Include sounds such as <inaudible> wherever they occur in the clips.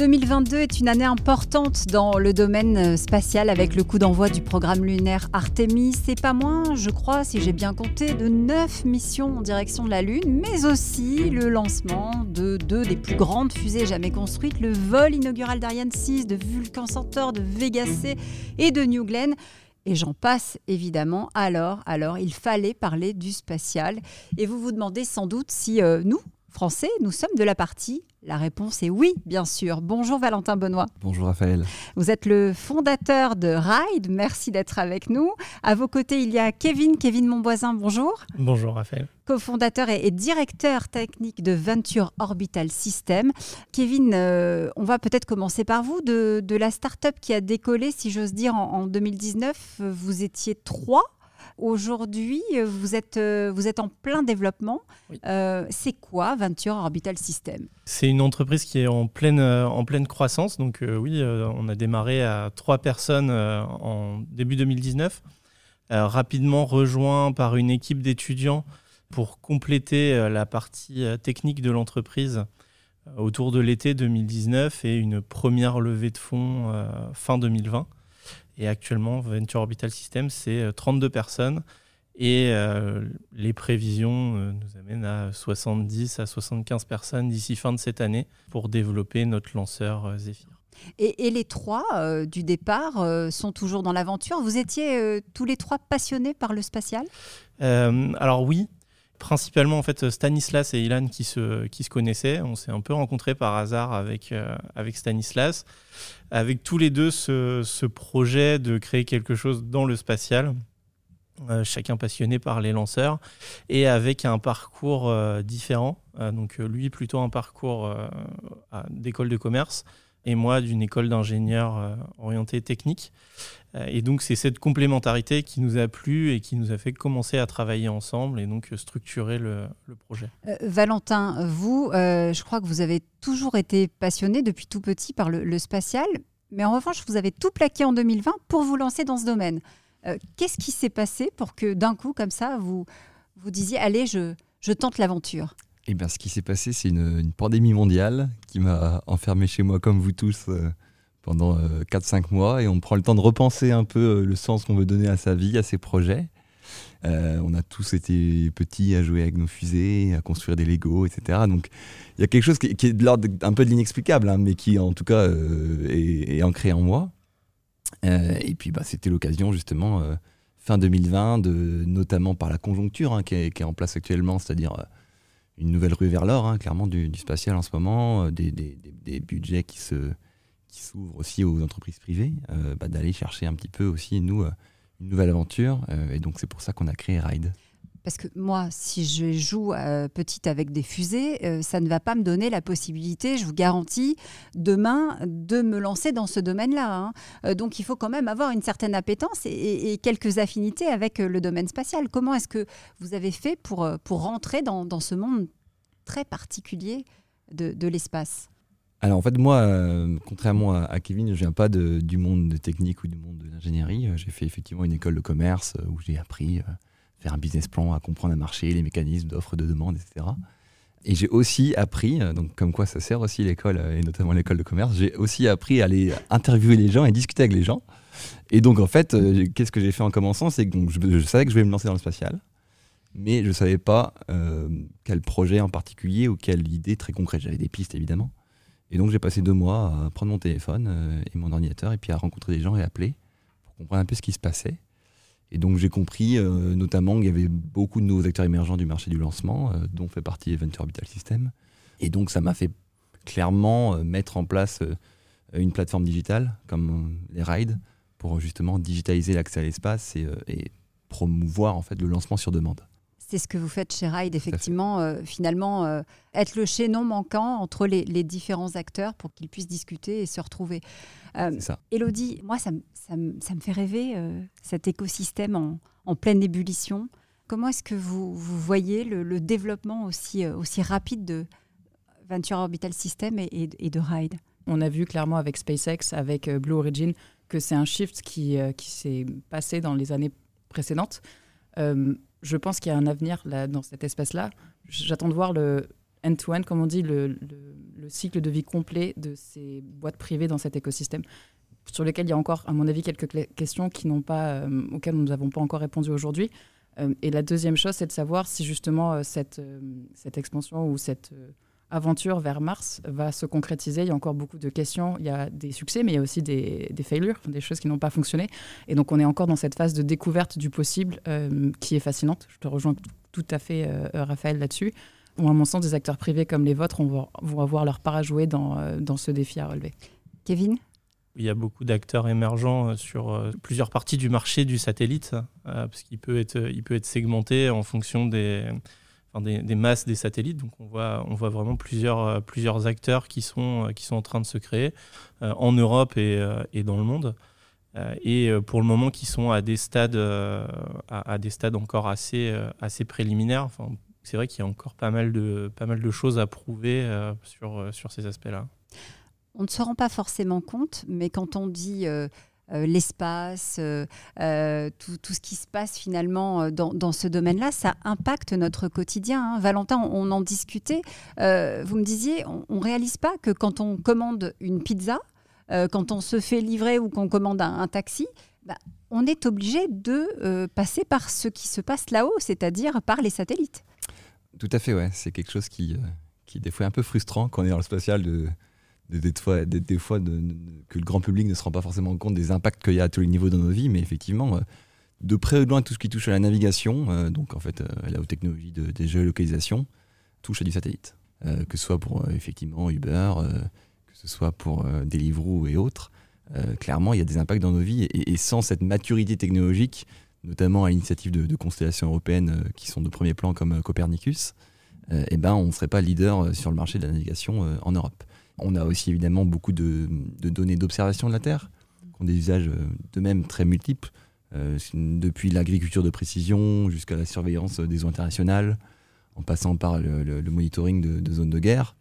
2022 est une année importante dans le domaine euh, spatial avec le coup d'envoi du programme lunaire Artemis. C'est pas moins, je crois, si j'ai bien compté, de 9 missions en direction de la Lune, mais aussi le lancement de deux des plus grandes fusées jamais construites, le vol inaugural d'Ariane 6, de Vulcan Centaur, de Vega C et de New Glenn. Et j'en passe évidemment. Alors, alors, il fallait parler du spatial. Et vous vous demandez sans doute si euh, nous, Français, nous sommes de la partie la réponse est oui, bien sûr. Bonjour Valentin Benoît. Bonjour Raphaël. Vous êtes le fondateur de Ride. Merci d'être avec nous. À vos côtés, il y a Kevin, Kevin Monboisin. Bonjour. Bonjour Raphaël. Co-fondateur et, directeur technique de Venture Orbital System. Kevin, euh, on va peut-être commencer par vous. De, la start-up qui a décollé, si j'ose dire, en, en 2019, vous étiez trois Aujourd'hui, vous êtes, euh, vous êtes en plein développement. Euh, c'est quoi Venture Orbital System? C'est une entreprise qui est en pleine, euh, en pleine croissance. Donc oui, on a démarré à trois personnes en début 2019, rapidement rejoint par une équipe d'étudiants pour compléter la partie technique de l'entreprise autour de l'été 2019 et une première levée de fonds fin 2020. Et actuellement, Venture Orbital System, c'est 32 euh, personnes. Et euh, les prévisions euh, nous amènent à 70 à 75 personnes d'ici fin de cette année pour développer notre lanceur Zephyr. Et, les trois du départ sont toujours dans l'aventure. Vous étiez tous les trois passionnés par le spatial? Alors oui, principalement en fait Stanislas et Ilan qui se, qui se connaissaient. On s'est un peu rencontrés par hasard avec, euh, avec Stanislas, avec tous les deux ce, ce, projet de créer quelque chose dans le spatial. Euh, chacun passionné par les lanceurs et avec un parcours euh, différent. donc lui plutôt un parcours d'école de commerce et moi d'une école d'ingénieur orientée technique. Euh, et donc c'est cette complémentarité qui nous a plu et qui nous a fait commencer à travailler ensemble et donc structurer le, projet. Euh, Valentin, vous, euh, je crois que vous avez toujours été passionné depuis tout petit par le, spatial, mais en revanche, vous avez tout plaqué en 2020 pour vous lancer dans ce domaine. Qu'est-ce qui s'est passé pour que d'un coup, comme ça, vous vous disiez, allez, je, je tente l'aventure eh bien, ce qui s'est passé, c'est une, pandémie mondiale qui m'a enfermé chez moi, comme vous tous, pendant 4-5 euh, mois et on prend le temps de repenser un peu euh, le sens qu'on veut donner à sa vie, à ses projets. Euh, on a tous été petits à jouer avec nos fusées, à construire des Lego, etc. Donc il y a quelque chose qui, est de l'ordre un peu de l'inexplicable, hein, mais qui en tout cas est, ancré en moi. et puis bah, c'était l'occasion justement, fin 2020, de, notamment par la conjoncture hein, qui, est, en place actuellement, c'est-à-dire une nouvelle rue vers l'or, hein, clairement du, spatial en ce moment, des, des budgets qui se, qui s'ouvre aussi aux entreprises privées, euh, bah, d'aller chercher un petit peu aussi, nous, euh, une nouvelle aventure. Euh, et donc, c'est pour ça qu'on a créé Ride. Parce que moi, si je joue petite avec des fusées, ça ne va pas me donner la possibilité, je vous garantis, demain, de me lancer dans ce domaine-là. Hein. donc il faut quand même avoir une certaine appétence et, quelques affinités avec le domaine spatial. Comment est-ce que vous avez fait pour, pour rentrer dans, ce monde très particulier de, l'espace? Alors en fait, moi, euh, contrairement à, Kevin, je viens pas du monde de technique ou du monde de l'ingénierie. Euh, j'ai fait effectivement une école de commerce euh, où j'ai appris faire un business plan, à comprendre un marché, les mécanismes d'offre, de demande, etc. Et j'ai aussi appris, donc comme quoi ça sert aussi l'école, et notamment l'école de commerce, j'ai aussi appris à aller interviewer les gens et discuter avec les gens. Et donc en fait, qu'est-ce que j'ai fait en commençant? C'est que je, savais que je voulais me lancer dans le spatial, mais je ne savais pas quel projet en particulier ou quelle idée très concrète. J'avais des pistes évidemment. Et donc j'ai passé deux mois à prendre mon téléphone euh, et mon ordinateur et puis à rencontrer des gens et appeler pour comprendre un peu ce qui se passait. Et donc j'ai compris euh, notamment qu'il y avait beaucoup de nouveaux acteurs émergents du marché du lancement, euh, dont fait partie Venture Orbital System. Et donc ça m'a fait clairement mettre en place une plateforme digitale comme les rides pour justement digitaliser l'accès à l'espace et, et, promouvoir en fait le lancement sur demande. C'est ce que vous faites chez Ride, effectivement, euh, finalement, euh, être le chaînon manquant entre les, différents acteurs pour qu'ils puissent discuter et se retrouver. Euh, ça. Elodie, moi, ça, ça, me fait rêver, cet écosystème en, pleine ébullition. Comment est-ce que vous, vous voyez le, développement aussi, aussi rapide de Venture Orbital System et, et, de Ride? On a vu clairement avec SpaceX, avec Blue Origin, que c'est un shift qui, qui s'est passé dans les années précédentes je pense qu'il y a un avenir là, dans cette espèce-là. J'attends de voir le, end-to-end, comme on dit, le, le, cycle de vie complet de ces boîtes privées dans cet écosystème, sur lesquelles il y a encore, à mon avis, quelques questions qui pas, auxquelles nous n'avons pas encore répondu aujourd'hui. et la deuxième chose, c'est de savoir si justement cette, cette expansion ou cette aventure vers Mars va se concrétiser. Il y a encore beaucoup de questions. Il y a des succès, mais il y a aussi des, des failures, des choses qui n'ont pas fonctionné. Et donc, on est encore dans cette phase de découverte du possible euh, qui est fascinante. Je te rejoins tout à fait, euh, Raphaël, là-dessus. Ou à mon sens, des acteurs privés comme les vôtres vont avoir leur part à jouer dans, euh, dans ce défi à relever. Kevin? Il y a beaucoup d'acteurs émergents sur plusieurs parties du marché du satellite, parce qu'il peut être, il peut être segmenté en fonction des, des, masses des satellites. Donc on voit, on voit vraiment plusieurs, euh, plusieurs acteurs qui sont, euh, qui sont en train de se créer euh, en Europe et, et, dans le monde. et pour le moment, qui sont à des stades, à, des stades encore assez, assez préliminaires. Enfin, c'est vrai qu'il y a encore pas mal de, pas mal de choses à prouver sur, sur ces aspects-là. On ne se rend pas forcément compte, mais quand on dit l'espace, euh, euh, tout, ce qui se passe finalement dans, ce domaine-là, ça impacte notre quotidien. Hein. Valentin, on, en discutait. vous me disiez, on ne réalise pas que quand on commande une pizza, quand on se fait livrer ou qu'on commande un, taxi, bah, on est obligé de passer par ce qui se passe là-haut, c'est-à-dire par les satellites. Tout à fait, ouais. C'est quelque chose qui, qui des fois est un peu frustrant quand on est dans le spatial des, fois, que le grand public ne se rend pas forcément compte des impacts qu'il y a à tous les niveaux dans nos vies, mais effectivement, euh, de près ou de loin, tout ce qui touche à la navigation, euh, donc en fait, euh, la haute technologie de, des géolocalisations, touche à du satellite. que ce soit pour effectivement Uber, que ce soit pour Deliveroo et autres. clairement, il y a des impacts dans nos vies et, sans cette maturité technologique, notamment à l'initiative de, constellations européennes qui sont de premier plan comme Copernicus, eh ben, on ne serait pas leader sur le marché de la navigation en Europe. On a aussi évidemment beaucoup de, données d'observation de la Terre, qui ont des usages euh, de même très multiples, euh, depuis l'agriculture de précision jusqu'à la surveillance des eaux internationales, en passant par le, monitoring de, zones de guerre.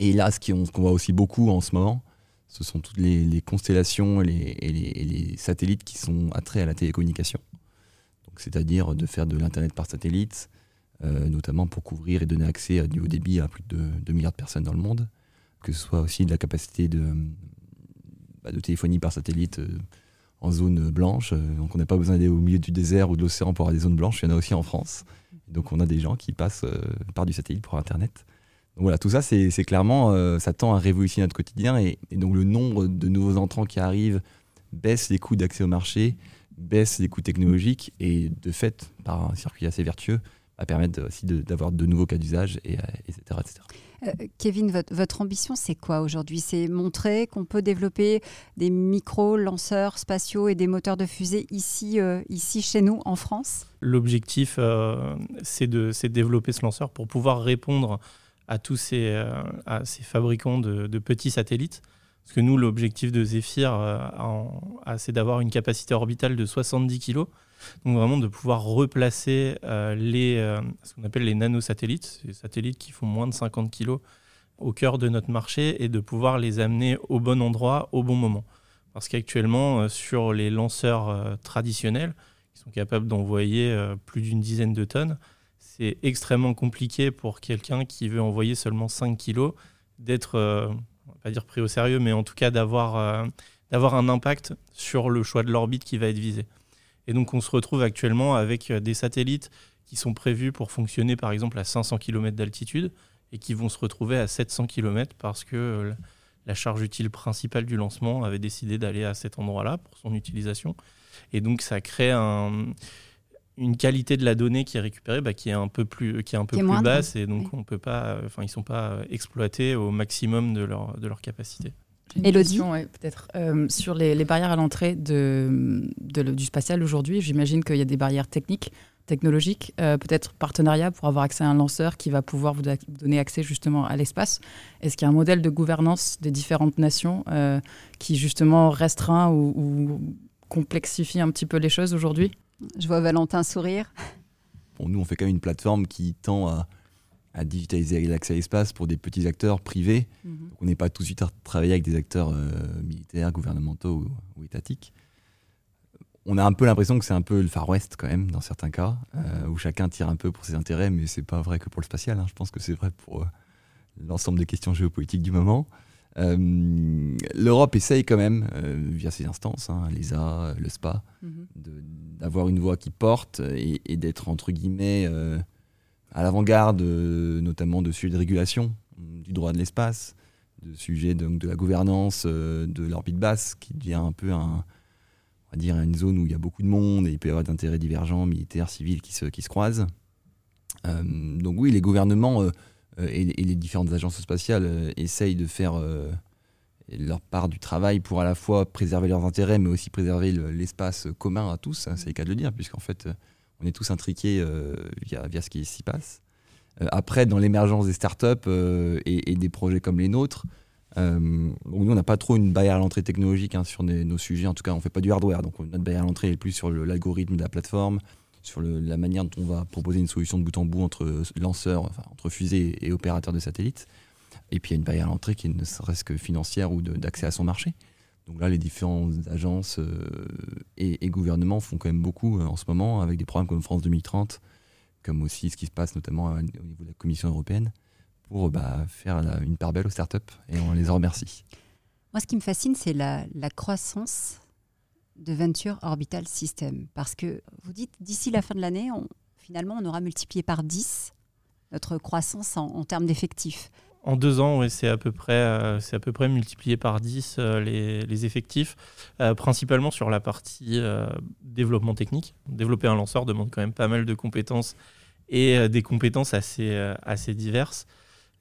Et là, ce qu'on voit aussi beaucoup en ce moment, ce sont toutes les, constellations et les, satellites qui sont attraits à la télécommunication. C'est-à-dire de faire de l'Internet par satellite, euh, notamment pour couvrir et donner accès à du haut débit à plus de 2 milliards de personnes dans le monde que ce soit aussi de la capacité de, bah, de téléphonie par satellite euh, en zone blanche. Euh, donc on n'a pas besoin d'aller au milieu du désert ou de l'océan pour avoir des zones blanches, il y en a aussi en France. Donc on a des gens qui passent euh, par du satellite pour Internet. Donc voilà, tout ça, c'est clairement, ça tend à révolutionner notre quotidien. Et, donc le nombre de nouveaux entrants qui arrivent baisse les coûts d'accès au marché, baisse les coûts technologiques et de fait, par un circuit assez vertueux, va permettre aussi d'avoir de, nouveaux cas d'usage, et, etc. etc. Euh, Kevin, votre, ambition, c'est quoi aujourd'hui? C'est montrer qu'on peut développer des micro-lanceurs spatiaux et des moteurs de fusée ici, euh, ici chez nous, en France? L'objectif, euh, c'est de, développer ce lanceur pour pouvoir répondre à tous ces, ces fabricants de, petits satellites. Parce que nous, l'objectif de Zephyr, c'est d'avoir une capacité orbitale de 70 kg. Donc vraiment de pouvoir replacer euh, les, euh, ce qu'on appelle les nanosatellites, ces satellites qui font moins de 50 kg au cœur de notre marché et de pouvoir les amener au bon endroit au bon moment. Parce qu'actuellement, euh, sur les lanceurs traditionnels, qui sont capables d'envoyer plus d'une dizaine de tonnes, c'est extrêmement compliqué pour quelqu'un qui veut envoyer seulement 5 kg d'être, on va pas dire pris au sérieux, mais en tout cas d'avoir d'avoir un impact sur le choix de l'orbite qui va être visé. Et donc on se retrouve actuellement avec euh, des satellites qui sont prévus pour fonctionner par exemple à 500 km d'altitude et qui vont se retrouver à 700 km parce que euh, la charge utile principale du lancement avait décidé d'aller à cet endroit-là pour son utilisation. Et donc ça crée une qualité de la donnée qui est récupérée bah, qui est un peu plus, qui est un peu plus basse et donc on peut pas, enfin ils sont pas exploités au maximum de leur, de leur capacité. Elodie peut-être. Euh, sur les, barrières à l'entrée de, du spatial aujourd'hui, j'imagine qu'il y a des barrières techniques, technologiques, euh, peut-être partenariat pour avoir accès à un lanceur qui va pouvoir vous donner accès justement à l'espace. Est-ce qu'il y a un modèle de gouvernance des différentes nations euh, qui justement restreint ou, complexifie un petit peu les choses aujourd'hui? Je vois Valentin sourire. Bon, nous, on fait quand même une plateforme qui tend à à digitaliser l'accès à l'espace pour des petits acteurs privés. Mhm. on n'est pas tout de suite à travailler avec des acteurs euh, militaires, gouvernementaux ou, étatiques. on a un peu l'impression que c'est un peu le Far West quand même dans certains cas, euh, où chacun tire un peu pour ses intérêts, mais c'est pas vrai que pour le spatial. hein. Je pense que c'est vrai pour euh, l'ensemble des questions géopolitiques du moment. L'Europe essaye quand même, via ses instances, hein, l'ESA, le SPA, Mhm. d'avoir une voix qui porte et, et d'être entre guillemets à l'avant-garde, euh, notamment de sujets de régulation du droit de l'espace, de sujets donc, de la gouvernance euh, de l'orbite basse, qui devient un peu un, on va dire une zone où il y a beaucoup de monde et il peut y avoir d'intérêts divergents, militaires, civils, qui se, qui se croisent. Euh, donc oui, les gouvernements et, les différentes agences spatiales essayent de faire leur part du travail pour à la fois préserver leurs intérêts, mais aussi préserver le- l'espace commun à tous, hein, c'est le cas de le dire, puisqu'en fait, on est tous intriqués euh, via, ce qui s'y passe. Euh, après, dans l'émergence des startups euh, et, des projets comme les nôtres, nous, on n'a pas trop une barrière à l'entrée technologique hein, sur nos sujets. En tout cas, on ne fait pas du hardware. Donc, notre barrière à l'entrée est plus sur l'algorithme de la plateforme, sur la manière dont on va proposer une solution de bout en bout entre lanceurs, entre fusées et opérateurs de satellites. Et puis, il y a une barrière à l'entrée qui ne serait-ce que financière ou d'accès à son marché. Donc là, les différentes agences euh, et, gouvernements font quand même beaucoup euh, en ce moment avec des programmes comme France 2030, comme aussi ce qui se passe notamment au niveau de la Commission européenne, pour bah, faire une part belle aux startups. Et on les en remercie. Moi, ce qui me fascine, c'est la, croissance de Venture Orbital System. Parce que vous dites, d'ici la fin de l'année, finalement, on aura multiplié par 10 notre croissance en termes d'effectifs. En deux ans, c'est à peu près, euh, à peu près multiplié par 10 euh, les, effectifs, euh, principalement sur la partie euh, développement technique. Développer un lanceur demande quand même pas mal de compétences et des compétences assez, assez diverses.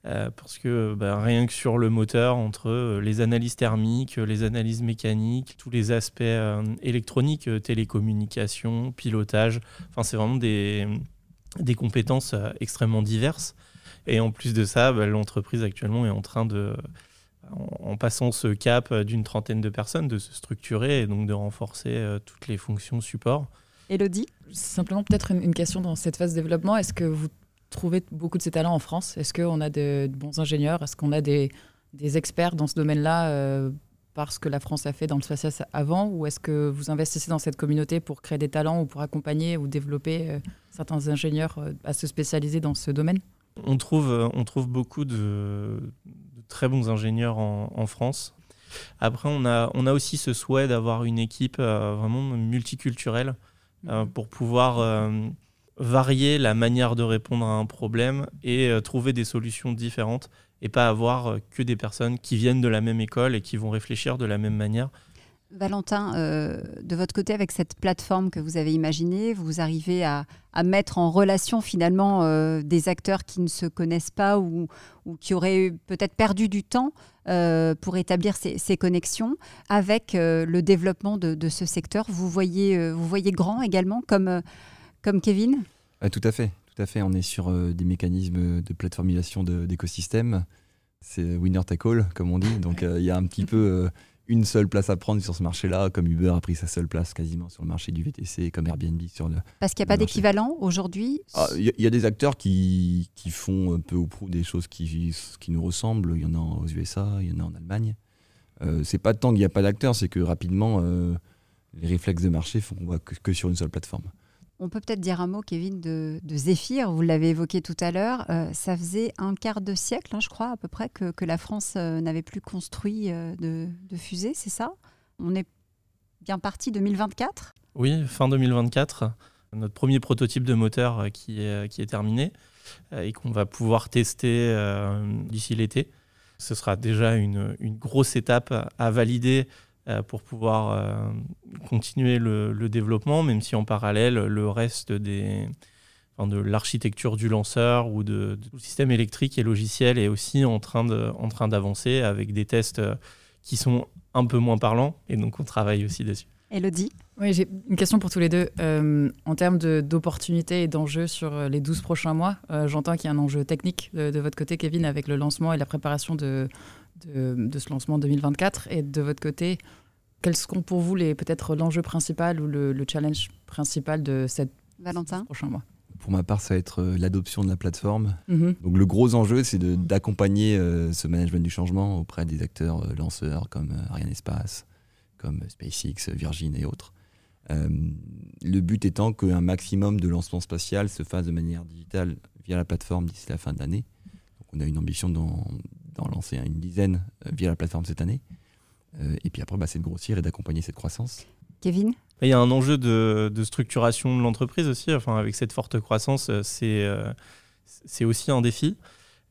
parce que bah, rien que sur le moteur, entre les analyses thermiques, les analyses mécaniques, tous les aspects électroniques, télécommunications, pilotage, c'est vraiment des, des compétences extrêmement diverses. Et en plus de ça, bah, l'entreprise actuellement est en train de, en, passant ce cap d'une trentaine de personnes, de se structurer et donc de renforcer euh, toutes les fonctions support. Elodie? Simplement, peut-être une, question dans cette phase de développement. Est-ce que vous trouvez beaucoup de ces talents en France? Est-ce qu'on a de, de bons ingénieurs? Est-ce qu'on a des, des experts dans ce domaine-là euh, parce que la France a fait dans le spatial avant? Ou est-ce que vous investissez dans cette communauté pour créer des talents ou pour accompagner ou développer euh, certains ingénieurs euh, à se spécialiser dans ce domaine? On trouve, euh, on trouve beaucoup de, de très bons ingénieurs en, en France. Après, on a, on a aussi ce souhait d'avoir une équipe euh, vraiment multiculturelle euh, pour pouvoir varier la manière de répondre à un problème et trouver des solutions différentes et pas avoir que des personnes qui viennent de la même école et qui vont réfléchir de la même manière. Valentin, euh, de votre côté, avec cette plateforme que vous avez imaginée, vous arrivez à, à mettre en relation finalement euh, des acteurs qui ne se connaissent pas ou, ou qui auraient peut-être perdu du temps euh, pour établir ces, ces connexions avec le développement de, de, ce secteur. Vous voyez, vous voyez grand également comme, comme Kevin? Ah, Tout à fait. Tout à fait. On est sur des mécanismes de plateformisation d'écosystèmes. C'est winner take all, comme on dit. Donc il y a un petit peu une seule place à prendre sur ce marché-là, comme Uber a pris sa seule place quasiment sur le marché du VTC, comme Airbnb sur le. Parce qu'il n'y a pas d'équivalent aujourd'hui Ah, Il y, a- il y a des acteurs qui, qui font un peu ou prou des choses qui, qui nous ressemblent. Il y en a aux USA, il y en a en Allemagne. Euh, c'est pas tant qu'il n'y a pas d'acteurs, c'est que rapidement, euh, les réflexes de marché font qu'on que sur une seule plateforme. On peut peut-être dire un mot, Kevin, de, de Zephyr. Vous l'avez évoqué tout à l'heure. Euh, ça faisait un quart de siècle, hein, je crois, à peu près, que, la France euh, n'avait plus construit euh, de, de fusée, c'est ça? On est bien parti 2024 Oui, fin 2024, notre premier prototype de moteur qui est, qui est terminé et qu'on va pouvoir tester d'ici l'été. Ce sera déjà une, une grosse étape à- valider pour pouvoir euh, continuer le, le développement, même si en parallèle, le reste des, enfin, de l'architecture du lanceur ou de, du système électrique et logiciel est aussi en train de- en train d'avancer avec des tests euh, qui sont un peu moins parlants et donc on travaille aussi dessus. Elodie? Oui, j'ai une question pour tous les deux. Euh, en termes de- d'opportunités et d'enjeux sur euh, les 12 prochains mois, euh, j'entends qu'il y a un enjeu technique de, de votre côté, Kevin, avec le lancement et la préparation de, de, de ce lancement 2024. Et de votre côté, quels seront pour vous les peut-être l'enjeu principal ou le, le challenge principal de ces Valentin prochains mois? Pour ma part, ça va être euh, l'adoption de la plateforme. Mhm. Donc le gros enjeu, c'est de- d'accompagner euh, ce management du changement auprès des acteurs euh, lanceurs comme euh, Ariane Espace, comme SpaceX, Virgin et autres. le but étant qu'un maximum de lancements spatial se fasse de manière digitale via la plateforme d'ici la fin de l'année. on a une ambition d'en lancer une dizaine via la plateforme cette année. et puis après, bah, c'est de grossir et d'accompagner cette croissance. Kevin? Il y a un enjeu de, structuration de l'entreprise aussi. Enfin, avec cette forte croissance, euh, c'est euh, c'est aussi un défi.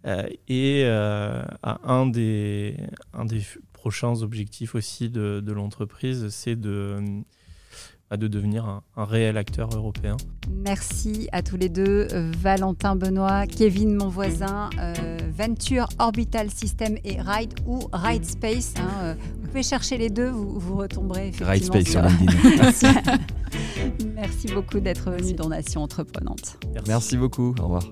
Euh, et un, des, un des prochains objectifs aussi de, de l'entreprise, c'est de de devenir un, réel acteur européen. Merci à tous les deux, Valentin Benoît, Kevin mon voisin, euh, Venture Orbital System et Ride ou Ride Space. Hein, euh, vous pouvez chercher les deux, vous, vous retomberez effectivement Ride Space sur, LinkedIn. <laughs> Merci beaucoup d'être venu dans Nation Entreprenante. Merci beaucoup, au revoir.